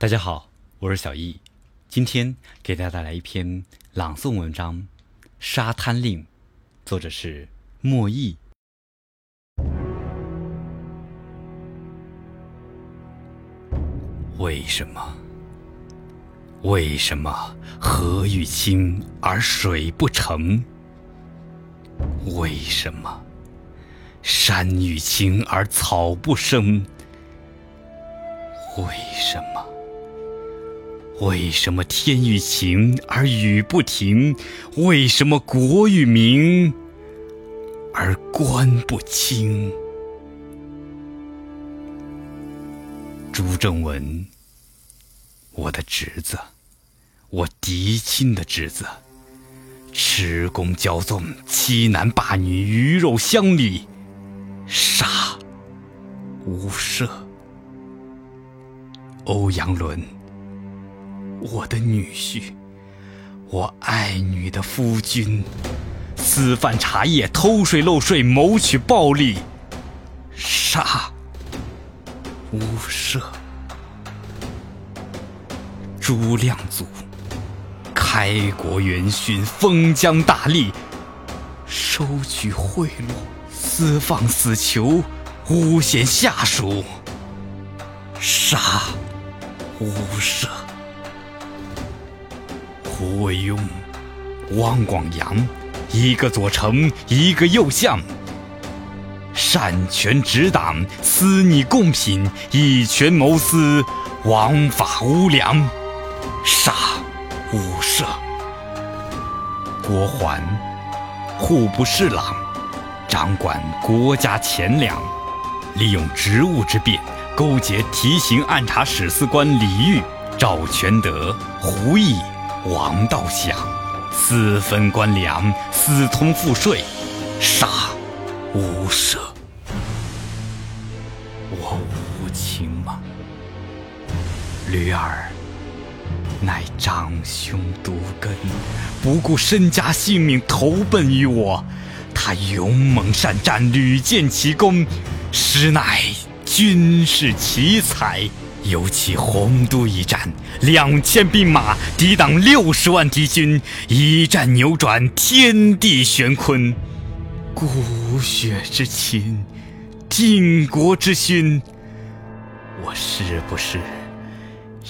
大家好，我是小易，今天给大家带来一篇朗诵文章《沙滩令》，作者是莫弈。为什么？为什么河欲清而水不成？为什么山欲青而草不生？为什么？为什么天欲晴而雨不停？为什么国欲明而官不清？朱正文，我的侄子，我嫡亲的侄子，持弓骄纵，欺男霸女，鱼肉乡里，杀无赦。欧阳伦，我的女婿，我爱女的夫君，私贩茶叶，偷税漏税，谋取暴利，杀无赦。朱亮祖，开国元勋，封疆大吏，收取贿赂，私放死囚，诬陷下属，杀无赦。胡惟庸、汪广洋，一个左丞，一个右相，擅权执党，私拟贡品，以权谋私，枉法无良。杀无赦。郭桓，户部侍郎，掌管国家钱粮，利用职务之便，勾结提刑按察使司官李煜、赵全德、胡毅、王道祥，私分官粮，私通赋税，杀无赦。我无情吗？驴儿。乃长兄独根，不顾身家性命投奔于我。他勇猛善战，屡建奇功，实乃军事奇才。尤其洪都一战，两千兵马抵挡六十万敌军，一战扭转天地玄坤，骨血之亲，靖国之勋。我是不是？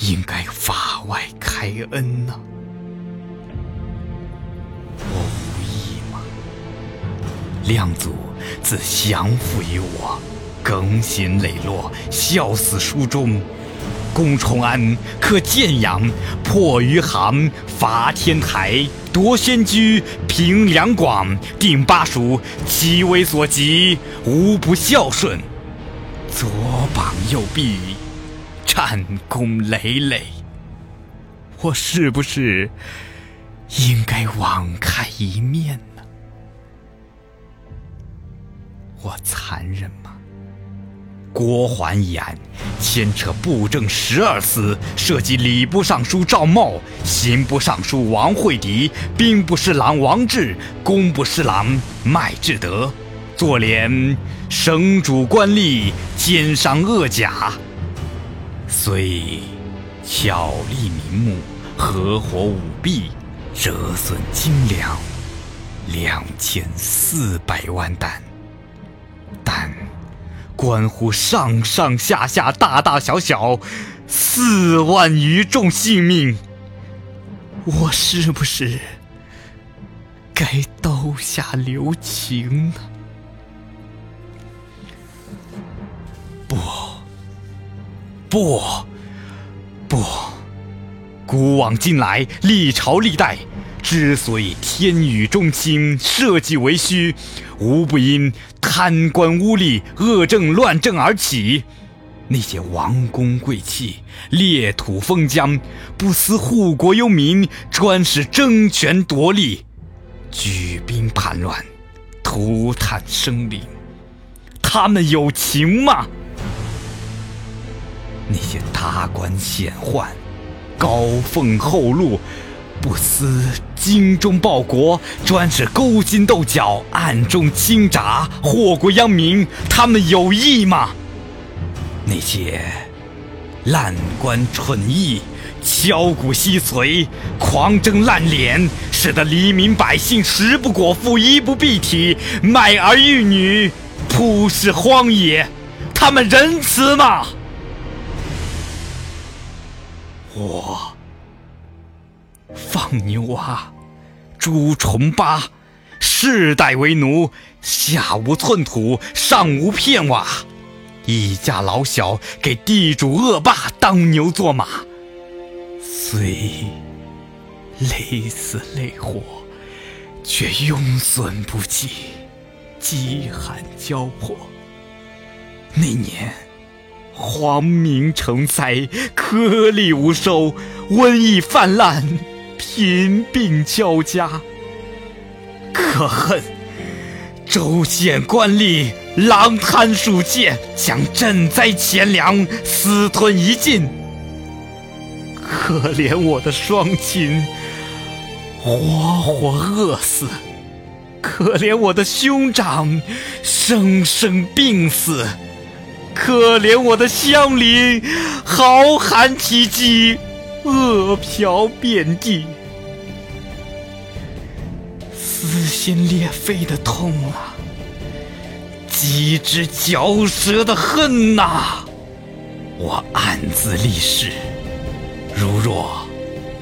应该法外开恩呢？我无意吗？亮祖自降服于我，更新磊落，孝死书中。攻崇安，克建阳，破余杭，伐天台，夺仙居，平两广，定巴蜀，其为所及，无不孝顺。左膀右臂。战功累累，我是不是应该网开一面呢？我残忍吗？郭桓一案牵扯布政十二司，涉及礼部尚书赵茂、刑部尚书王惠迪、兵部侍郎王志、工部侍郎麦志德，坐连省主官吏，奸商恶贾。虽巧立名目，合伙舞弊，折损精粮两千四百万担，但关乎上上下下、大大小小四万余众性命，我是不是该刀下留情呢？不，不，不古往今来，历朝历代，之所以天雨中心，社稷为虚，无不因贪官污吏、恶政乱政而起。那些王公贵戚、裂土封疆，不思护国忧民，专是争权夺利，举兵叛乱，涂炭生灵，他们有情吗？那些达官显宦、高俸厚禄，不思精忠报国，专是勾心斗角、暗中倾轧、祸国殃民，他们有意吗？那些烂官蠢役，敲骨吸髓，狂征滥敛，使得黎民百姓食不果腹，衣不蔽体，卖儿育女，铺尸荒野。他们仁慈吗？我放牛娃，诛虫八，世代为奴，下无寸土，上无片瓦，一家老小给地主恶霸当牛做马，虽累死累活，却庸损不济，饥寒交迫。那年，荒民成灾，颗粒无收，瘟疫泛滥，贫病交加。可恨州县官吏狼贪鼠窃，将赈灾钱粮私吞一尽。可怜我的双亲，活活饿死；可怜我的兄长，生生病死。可怜我的乡邻，好寒体饥，饿殍遍地，撕心裂肺的痛啊，鸡之嚼舌的恨呐！我暗自立誓，如若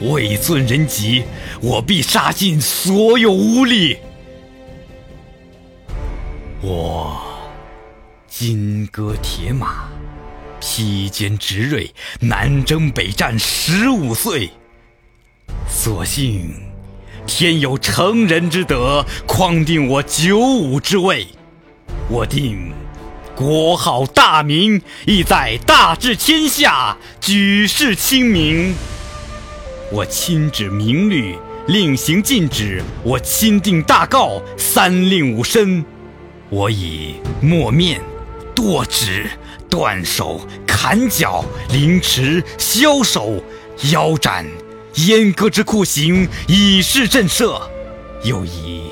未尊人疾，我必杀尽所有污吏。我。金戈铁马，披坚执锐，南征北战十五岁。所幸天有成人之德，匡定我九五之位。我定国号大明，意在大治天下，举世清明。我亲旨明律，令行禁止；我钦定大诰，三令五申。我以墨面。剁指、断手、砍脚、凌迟、削首、腰斩、阉割之酷刑，以示震慑；又以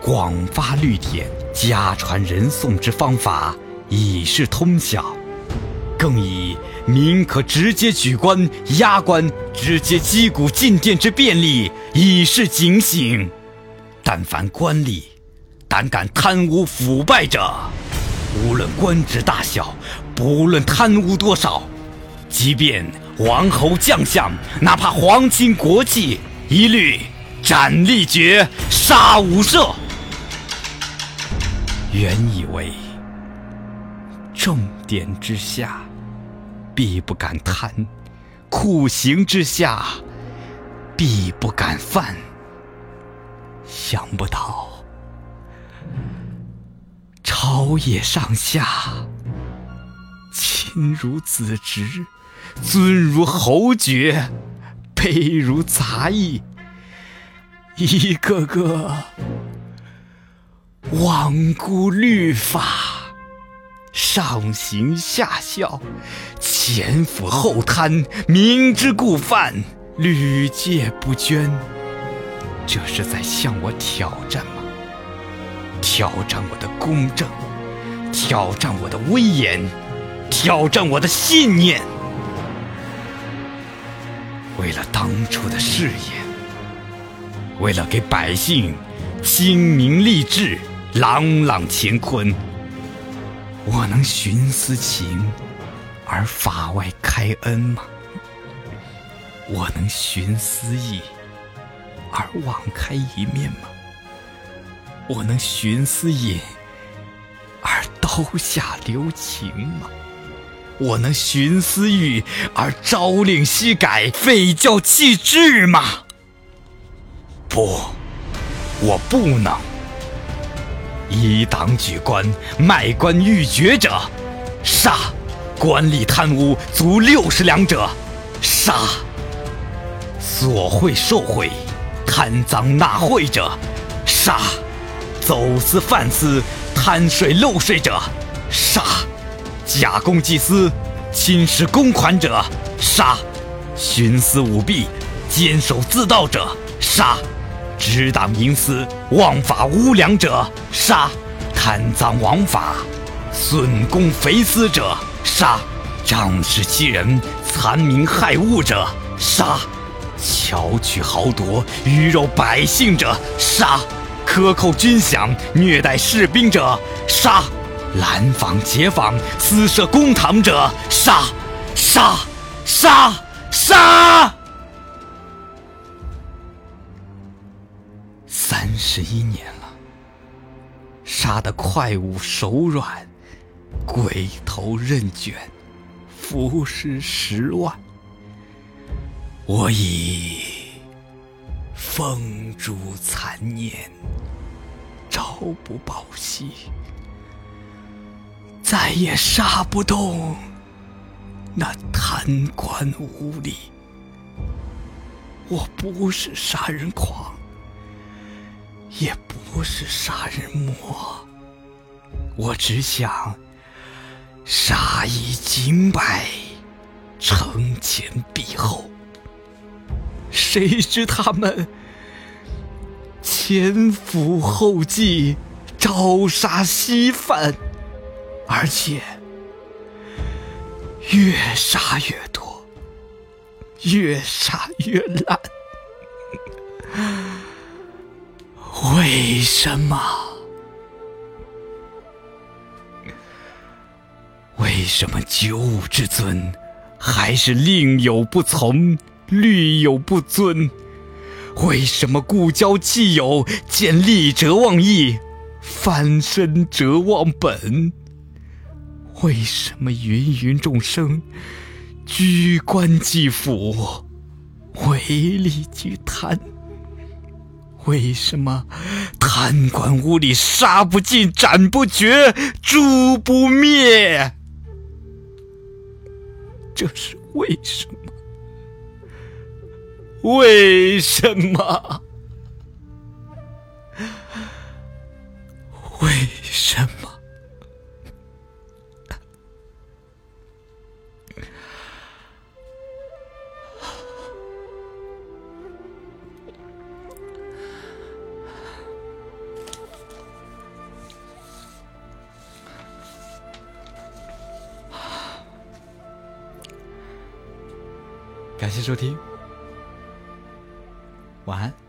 广发律典、家传人诵之方法，以示通晓；更以民可直接举官、押官、直接击鼓进殿之便利，以示警醒。但凡官吏胆敢贪污腐败者，无论官职大小，不论贪污多少，即便王侯将相，哪怕皇亲国戚，一律斩立决，杀无赦。原以为重典之下，必不敢贪；酷刑之下，必不敢犯。想不到。朝野上下，亲如子侄，尊如侯爵，卑如杂役，一个个罔顾律法，上行下效，前腐后贪，明知故犯，屡戒不捐，这是在向我挑战吗？挑战我的公正，挑战我的威严，挑战我的信念。为了当初的誓言，为了给百姓清明励志、朗朗乾坤，我能徇私情而法外开恩吗？我能徇私意而网开一面吗？我能徇私隐而刀下留情吗？我能徇私欲而朝令夕改、废教弃制吗？不，我不能。依党举官、卖官鬻爵者，杀；官吏贪污足六十两者，杀；索贿受贿、贪赃纳贿者，杀。走私贩私、贪税漏税者，杀；假公济私、侵蚀公款者，杀；徇私舞弊、监守自盗者，杀；执党营私、枉法无良者，杀；贪赃枉法、损公肥私者，杀；仗势欺人、残民害物者，杀；巧取豪夺、鱼肉百姓者，杀；克扣军饷、虐待士兵者，杀；拦访劫访、私设公堂者，杀！杀！杀！杀！三十一年了，杀得快武手软，鬼头刃卷，浮尸十万。我已风烛残年，朝不保夕，再也杀不动那贪官污吏。我不是杀人狂。也不是杀人魔，我只想杀一儆百，惩前毖后。谁知他们前赴后继，朝杀夕犯，而且越杀越多，越杀越烂。为什么？为什么九五之尊还是令有不从，律有不遵？为什么故交弃友，见利者忘义，翻身者忘本？为什么芸芸众生居官济府，唯利即贪？为什么贪官污吏杀不尽、斩不绝、诛不灭？这是为什么？为什么？为什么？感谢收听，晚安。